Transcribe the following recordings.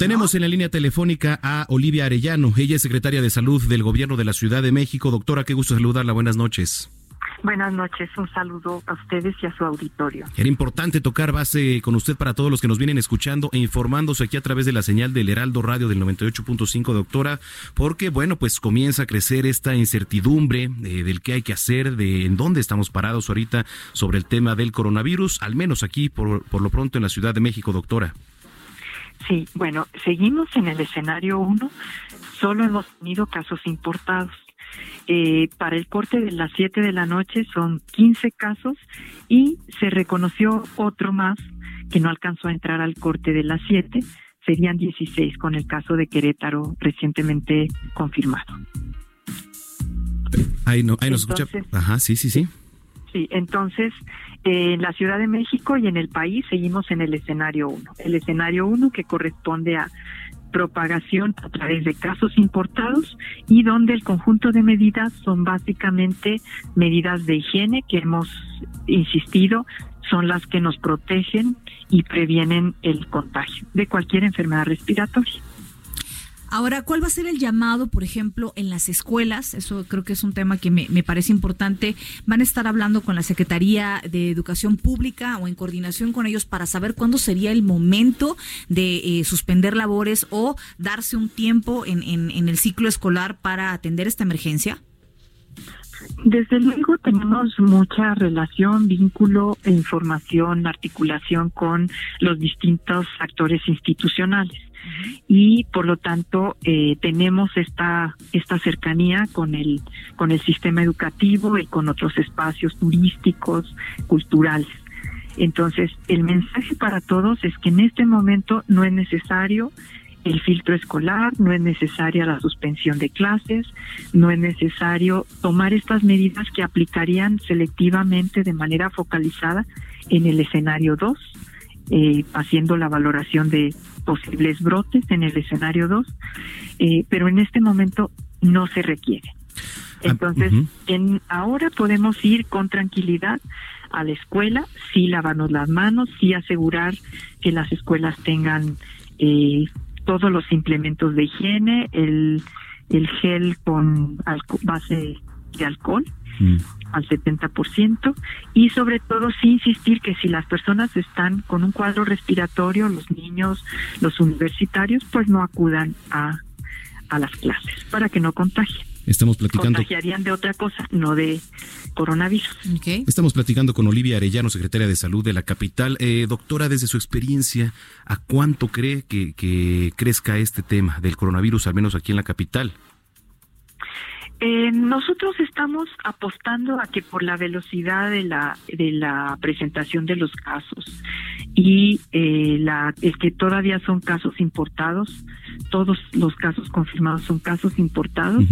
Tenemos en la línea telefónica a Olivia Arellano. Ella es secretaria de Salud del Gobierno de la Ciudad de México. Doctora, qué gusto saludarla. Buenas noches. Buenas noches, un saludo a ustedes y a su auditorio. Era importante tocar base con usted para todos los que nos vienen escuchando e informándose aquí a través de la señal del Heraldo Radio del 98.5, doctora, porque bueno, pues comienza a crecer esta incertidumbre eh, del qué hay que hacer, de en dónde estamos parados ahorita sobre el tema del coronavirus, al menos aquí por, por lo pronto en la Ciudad de México, doctora. Sí, bueno, seguimos en el escenario 1, solo hemos tenido casos importados. Eh, para el corte de las 7 de la noche son 15 casos y se reconoció otro más que no alcanzó a entrar al corte de las 7, serían 16 con el caso de Querétaro recientemente confirmado. Ahí, no, ahí nos escucha. Ajá, sí, sí, sí. Sí, entonces en la Ciudad de México y en el país seguimos en el escenario 1. El escenario 1 que corresponde a propagación a través de casos importados y donde el conjunto de medidas son básicamente medidas de higiene que hemos insistido son las que nos protegen y previenen el contagio de cualquier enfermedad respiratoria. Ahora, ¿cuál va a ser el llamado, por ejemplo, en las escuelas? Eso creo que es un tema que me, parece importante. ¿Van a estar hablando con la Secretaría de Educación Pública o en coordinación con ellos para saber cuándo sería el momento de eh, suspender labores o darse un tiempo en, en el ciclo escolar para atender esta emergencia? Desde luego tenemos mucha relación, vínculo e información, articulación con los distintos actores institucionales y por lo tanto eh, tenemos esta esta cercanía con el con el sistema educativo y con otros espacios turísticos culturales. Entonces el mensaje para todos es que en este momento no es necesario el filtro escolar, no es necesaria la suspensión de clases, no es necesario tomar estas medidas que aplicarían selectivamente de manera focalizada en el escenario 2, eh, haciendo la valoración de posibles brotes en el escenario 2, eh, pero en este momento no se requiere. Ah, Entonces, en, ahora podemos ir con tranquilidad a la escuela, sí lavarnos las manos, sí asegurar que las escuelas tengan eh, todos los implementos de higiene, el, el gel con base de alcohol, mm. al 70%, y sobre todo sí insistir que si las personas están con un cuadro respiratorio, los niños, los universitarios, pues no acudan a, a las clases para que no contagien. Estamos platicando. Contagiarían de otra cosa, no de coronavirus. Estamos platicando con Olivia Arellano, secretaria de Salud de la capital. Eh, doctora, desde su experiencia, ¿a cuánto cree que, que crezca este tema del coronavirus, al menos aquí en la capital? Eh, nosotros estamos apostando a que por la velocidad de la de la presentación de los casos y eh, la el que todavía son casos importados, todos los casos confirmados son casos importados,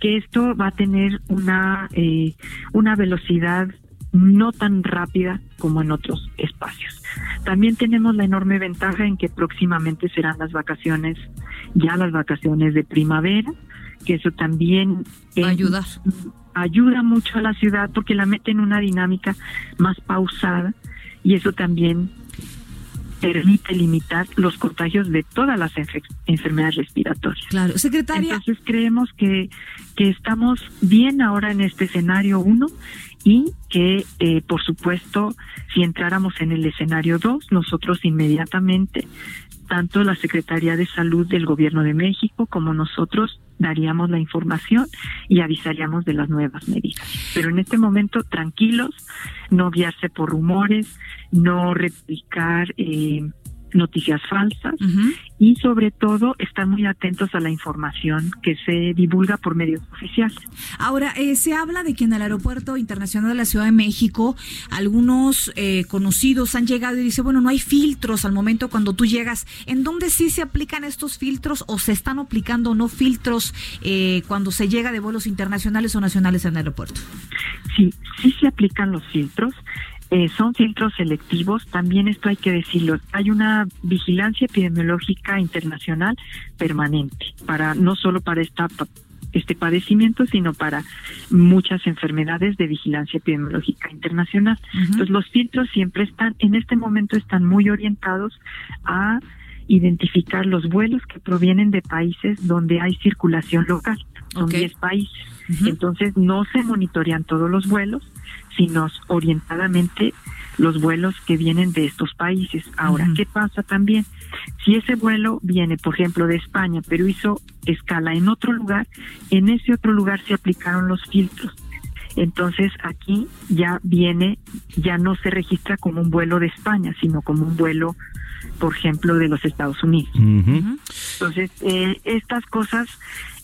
que esto va a tener una eh, una velocidad no tan rápida como en otros espacios. También tenemos la enorme ventaja en que próximamente serán las vacaciones, ya las vacaciones de primavera, que eso también ayuda ayuda mucho a la ciudad porque la mete en una dinámica más pausada y eso también permite limitar los contagios de todas las enfermedades respiratorias. Claro, secretaria. Entonces creemos que, que estamos bien ahora en este escenario 1 y que, eh, por supuesto, si entráramos en el escenario 2, nosotros inmediatamente, tanto la Secretaría de Salud del Gobierno de México como nosotros, daríamos la información y avisaríamos de las nuevas medidas. Pero en este momento, tranquilos, no guiarse por rumores, no replicar eh, noticias falsas y sobre todo estar muy atentos a la información que se divulga por medios oficiales. Ahora, eh, se habla de que en el Aeropuerto Internacional de la Ciudad de México algunos eh, conocidos han llegado y dice, bueno, no hay filtros al momento cuando tú llegas. ¿En dónde sí se aplican estos filtros o se están aplicando no filtros eh, cuando se llega de vuelos internacionales o nacionales en el aeropuerto? Sí, sí se aplican los filtros. Eh, son filtros selectivos, también esto hay que decirlo, hay una vigilancia epidemiológica internacional permanente, para no solo para esta este padecimiento, sino para muchas enfermedades de vigilancia epidemiológica internacional. Entonces los filtros siempre están, en este momento están muy orientados a identificar los vuelos que provienen de países donde hay circulación local. Son 10 países. Entonces no se monitorean todos los vuelos, sino orientadamente los vuelos que vienen de estos países. Ahora, ¿qué pasa también? Si ese vuelo viene, por ejemplo, de España, pero hizo escala en otro lugar, en ese otro lugar se aplicaron los filtros. Entonces aquí ya viene, ya no se registra como un vuelo de España, sino como un vuelo, por ejemplo, de los Estados Unidos. Entonces, eh, estas cosas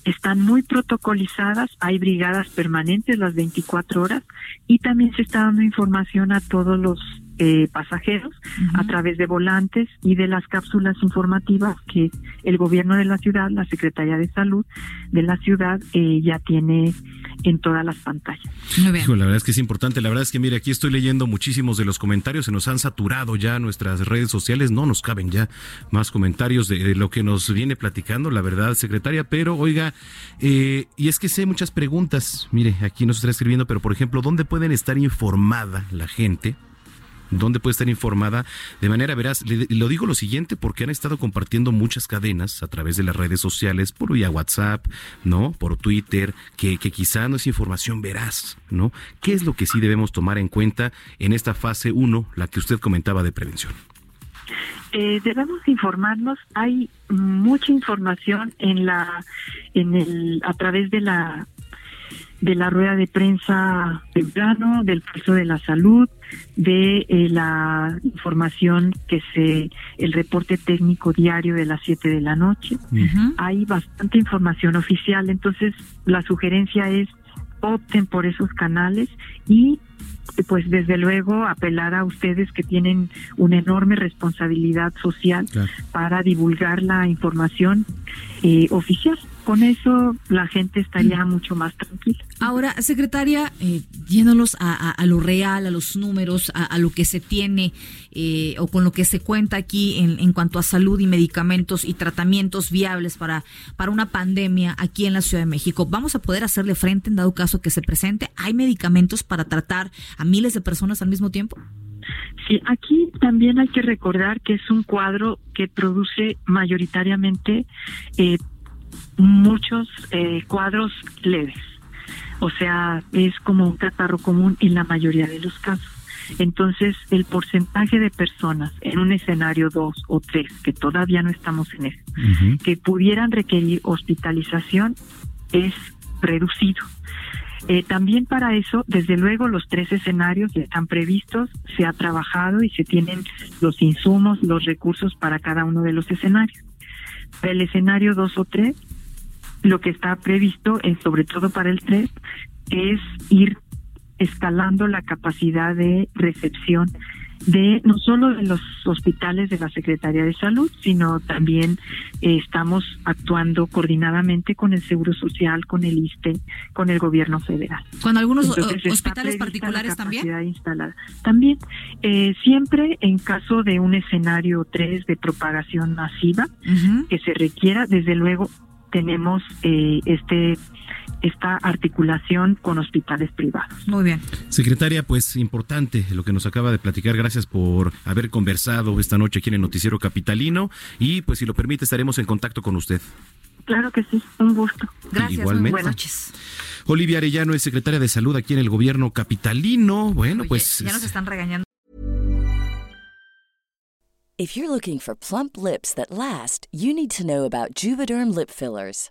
están muy protocolizadas, hay brigadas permanentes las 24 horas y también se está dando información a todos los eh, pasajeros a través de volantes y de las cápsulas informativas que el gobierno de la ciudad, la Secretaría de Salud de la ciudad eh, ya tiene en todas las pantallas. la verdad es que es importante. La verdad es que, mire, aquí estoy leyendo muchísimos de los comentarios. Se nos han saturado ya nuestras redes sociales. No nos caben ya más comentarios de, lo que nos viene platicando, la verdad, secretaria. Pero, oiga, eh, y es que sé muchas preguntas. Mire, aquí nos está escribiendo, pero por ejemplo, ¿dónde pueden estar informada la gente? ¿Dónde puede estar informada de manera veraz. Le, lo digo lo siguiente porque han estado compartiendo muchas cadenas a través de las redes sociales, por vía WhatsApp, ¿no? Por Twitter, que, que quizá no es información veraz, ¿no? ¿Qué es lo que sí debemos tomar en cuenta en esta fase 1, la que usted comentaba de prevención? Eh, debemos informarnos. Hay mucha información en la, en el, a través de la de la rueda de prensa temprano, del pulso de la salud, de eh, la información que se, el reporte técnico diario de las 7 de la noche. Hay bastante información oficial, entonces la sugerencia es opten por esos canales y pues desde luego apelar a ustedes que tienen una enorme responsabilidad social para divulgar la información eh, oficial con eso la gente estaría mucho más tranquila. Ahora, secretaria, eh, yéndonos a, lo real, a los números, a, lo que se tiene eh, o con lo que se cuenta aquí en, en, cuanto a salud y medicamentos y tratamientos viables para, para una pandemia aquí en la Ciudad de México, ¿vamos a poder hacerle frente en dado caso que se presente? ¿Hay medicamentos para tratar a miles de personas al mismo tiempo? Sí, aquí también hay que recordar que es un cuadro que produce mayoritariamente eh, muchos eh, cuadros leves. O sea, es como un catarro común en la mayoría de los casos. Entonces, el porcentaje de personas en un escenario 2 o 3, que todavía no estamos en eso, que pudieran requerir hospitalización es reducido. Eh, también para eso, desde luego, los tres escenarios están previstos, se ha trabajado y se tienen los insumos, los recursos para cada uno de los escenarios. Para el escenario 2 o 3, lo que está previsto, es, sobre todo para el 3, es ir escalando la capacidad de recepción de no solo de los hospitales de la Secretaría de Salud, sino también eh, estamos actuando coordinadamente con el Seguro Social, con el ISTE, con el Gobierno Federal. ¿Con algunos hospitales particulares también? Instalada. También, eh, siempre en caso de un escenario 3 de propagación masiva que se requiera, desde luego tenemos eh, este esta articulación con hospitales privados. Muy bien. Secretaria, pues importante lo que nos acaba de platicar. Gracias por haber conversado esta noche aquí en el Noticiero Capitalino y pues si lo permite estaremos en contacto con usted. Claro que sí, un gusto. Gracias, Igualmente. buenas noches. Olivia Arellano es secretaria de Salud aquí en el gobierno capitalino. Bueno, pues ya nos están regañando. If you're looking for plump lips that last, you need to know about Juvederm lip fillers.